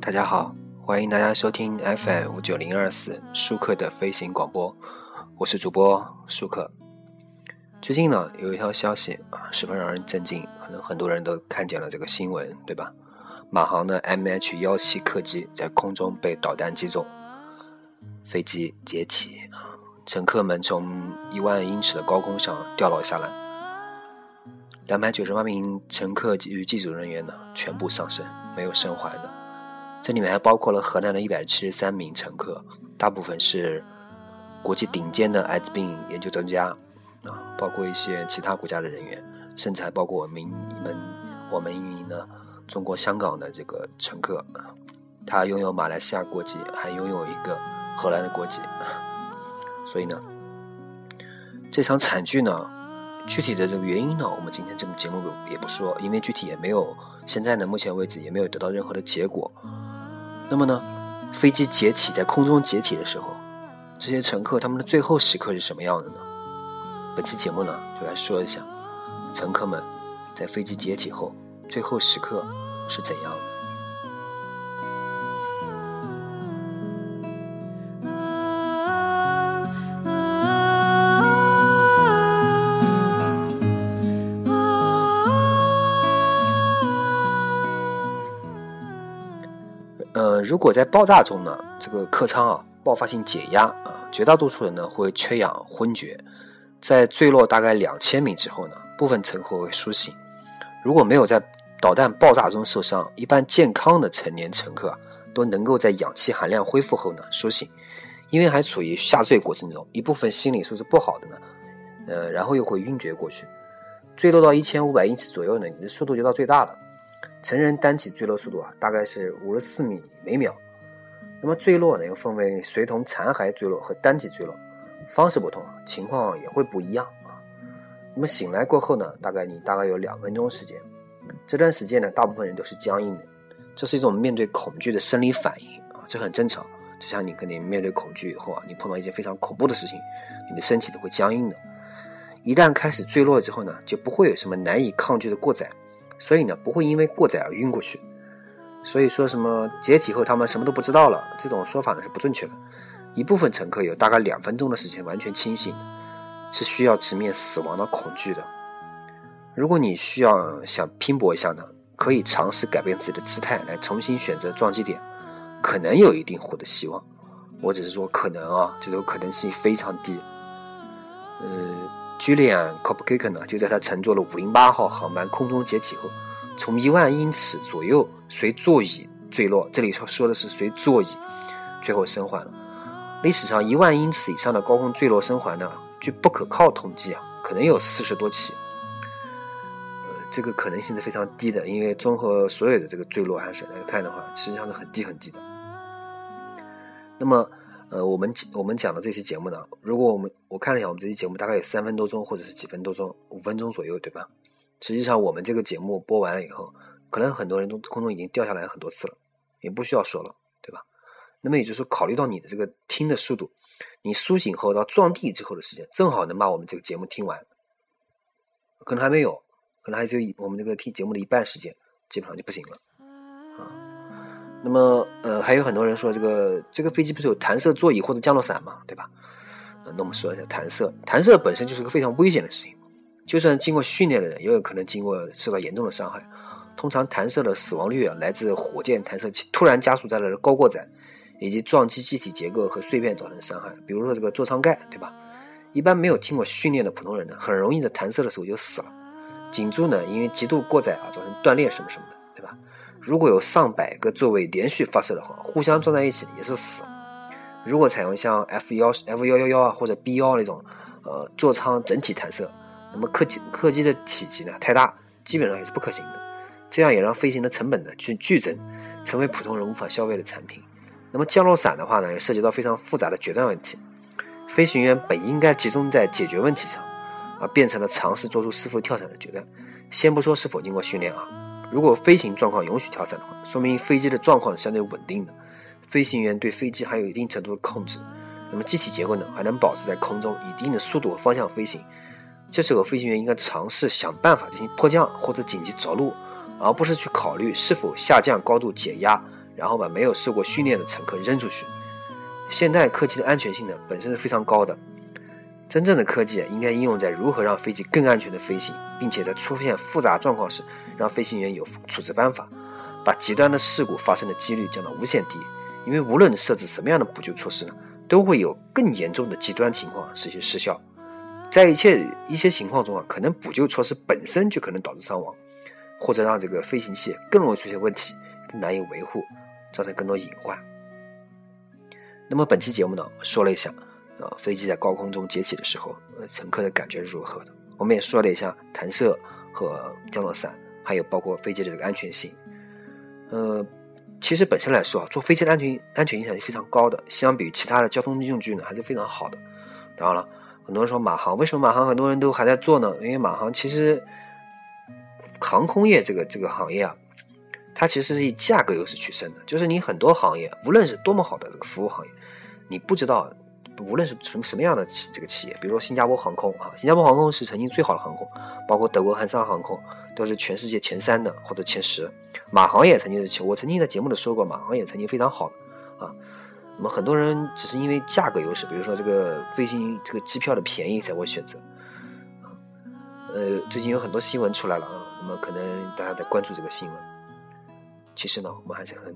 大家好，欢迎大家收听 FM 五九零二四舒克的飞行广播，我是主播舒克。最近呢，有一条消息啊，十分让人震惊，可能很多人都看见了这个新闻，对吧？马航的 MH 幺七客机在空中被导弹击中，飞机解体啊，乘客们从一万英尺的高空上掉落下来，两百九十八名乘客与机组人员呢全部丧生，没有生还的。这里面还包括了河南的一百七十三名乘客，大部分是国际顶尖的艾滋病研究专家。啊，包括一些其他国家的人员，甚至还包括我们、你们、我们运营的中国香港的这个乘客，他拥有马来西亚国籍，还拥有一个荷兰的国籍。所以呢，这场惨剧呢，具体的这个原因呢，我们今天这个节目也不说，因为具体也没有，现在呢，目前为止也没有得到任何的结果。那么呢，飞机解体在空中解体的时候，这些乘客他们的最后时刻是什么样的呢？本期节目呢，就来说一下乘客们在飞机解体后最后时刻是怎样的。如果在爆炸中呢，这个客舱啊爆发性解压啊，绝大多数人呢会缺氧昏厥。在坠落大概两千米之后呢，部分乘客会苏醒。如果没有在导弹爆炸中受伤，一般健康的成年乘客都能够在氧气含量恢复后呢苏醒。因为还处于下坠过程中，一部分心理素质不好的呢，呃，然后又会晕厥过去。坠落到一千五百英尺左右呢，你的速度就到最大了。成人单体坠落速度啊，大概是五十四米每秒。那么坠落呢，又分为随同残骸坠落和单体坠落。方式不同，情况也会不一样啊。那么醒来过后呢，大概你大概有两分钟时间，这段时间呢，大部分人都是僵硬的，这是一种面对恐惧的生理反应啊，这很正常。就像你肯定面对恐惧以后啊，你碰到一件非常恐怖的事情，你的身体都会僵硬的。一旦开始坠落之后呢，就不会有什么难以抗拒的过载，所以呢，不会因为过载而晕过去。所以说什么解体后他们什么都不知道了，这种说法呢是不正确的。一部分乘客有大概两分钟的时间完全清醒，是需要直面死亡的恐惧的。如果你需要想拼搏一下呢，可以尝试改变自己的姿态来重新选择撞击点，可能有一定获得希望。我只是说可能啊，这种可能性非常低。呃，Julian c o p k a k 呢，就在他乘坐了五零八号航班空中解体后，从一万英尺左右随座椅坠落，这里说说的是随座椅，最后生还了。历史上一万英尺以上的高空坠落生还呢，据不可靠统计啊，可能有四十多起。呃，这个可能性是非常低的，因为综合所有的这个坠落还是来看的话，实际上是很低很低的。那么，呃，我们我们讲的这期节目呢，如果我们我看了一下，我们这期节目大概有三分多钟或者是几分多钟，五分钟左右，对吧？实际上，我们这个节目播完了以后，可能很多人都空中已经掉下来很多次了，也不需要说了，对吧？那么也就是说，考虑到你的这个听的速度，你苏醒后到撞地之后的时间，正好能把我们这个节目听完。可能还没有，可能还只有我们这个听节目的一半时间，基本上就不行了。那么呃，还有很多人说，这个这个飞机不是有弹射座椅或者降落伞嘛，对吧？那我们说一下弹射，弹射本身就是个非常危险的事情，就算经过训练的人，也有可能经过受到严重的伤害。通常弹射的死亡率啊，来自火箭弹射器突然加速带来的高过载。以及撞击机体结构和碎片造成的伤害，比如说这个座舱盖，对吧？一般没有经过训练的普通人呢，很容易在弹射的时候就死了。颈柱呢，因为极度过载啊，造成断裂什么什么的，如果有上百个座位连续发射的话，互相撞在一起也是死。如果采用像 F 幺 F 幺幺幺啊或者 B 幺那种，呃，座舱整体弹射，那么客机客机的体积呢太大，基本上也是不可行的。这样也让飞行的成本呢去剧增，成为普通人无法消费的产品。那么降落伞的话呢，也涉及到非常复杂的决断问题。飞行员本应该集中在解决问题上，而变成了尝试做出是否跳伞的决断。先不说是否经过训练啊，如果飞行状况允许跳伞的话，说明飞机的状况相对稳定的，飞行员对飞机还有一定程度的控制。那么机体结构呢，还能保持在空中以一定的速度和方向飞行。这时候飞行员应该尝试想办法进行迫降或者紧急着陆，而不是去考虑是否下降高度减压，然后把没有受过训练的乘客扔出去。现代科技的安全性呢本身是非常高的，真正的科技应该应用在如何让飞机更安全的飞行，并且在出现复杂状况时，让飞行员有处置办法，把极端的事故发生的几率降到无限低。因为无论设置什么样的补救措施呢，都会有更严重的极端情况实现失效。在一切一些情况中啊，可能补救措施本身就可能导致伤亡，或者让这个飞行器更容易出现问题，更难以维护，造成更多隐患。那么本期节目呢，说了一下，呃，飞机在高空中解体的时候，呃，乘客的感觉是如何的？我们也说了一下弹射和降落伞，还有包括飞机的这个安全性。呃，其实本身来说啊，坐飞机的安全安全影响是非常高的，相比于其他的交通用具呢，还是非常好的。当然了，很多人说马航，为什么马航很多人都还在做呢？因为马航其实航空业这个这个行业啊。它其实是以价格优势取胜的，就是你很多行业，无论是多么好的这个服务行业，你不知道，无论是什么什么样的企这个企业，比如说新加坡航空啊，新加坡航空是曾经最好的航空，包括德国汉莎航空都是全世界前三的或者前十，马航也曾经是，我曾经在节目里说过，马航也曾经非常好啊。那么很多人只是因为价格优势，比如说这个飞行这个机票的便宜才会选择。呃，最近有很多新闻出来了啊，那么可能大家在关注这个新闻。其实呢，我们还是很，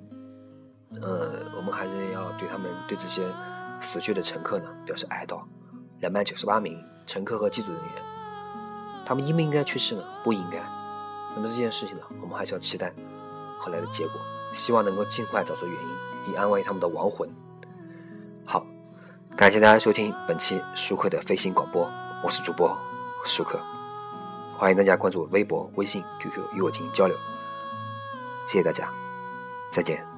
呃，我们还是要对他们对这些死去的乘客呢表示哀悼。两百九十八名乘客和机组人员，他们应不应该去世呢？不应该。那么这件事情呢，我们还是要期待后来的结果，希望能够尽快找出原因，以安慰他们的亡魂。好，感谢大家收听本期舒克的飞行广播，我是主播舒克，欢迎大家关注微博、微信、QQ 与我进行交流。谢谢大家，再见。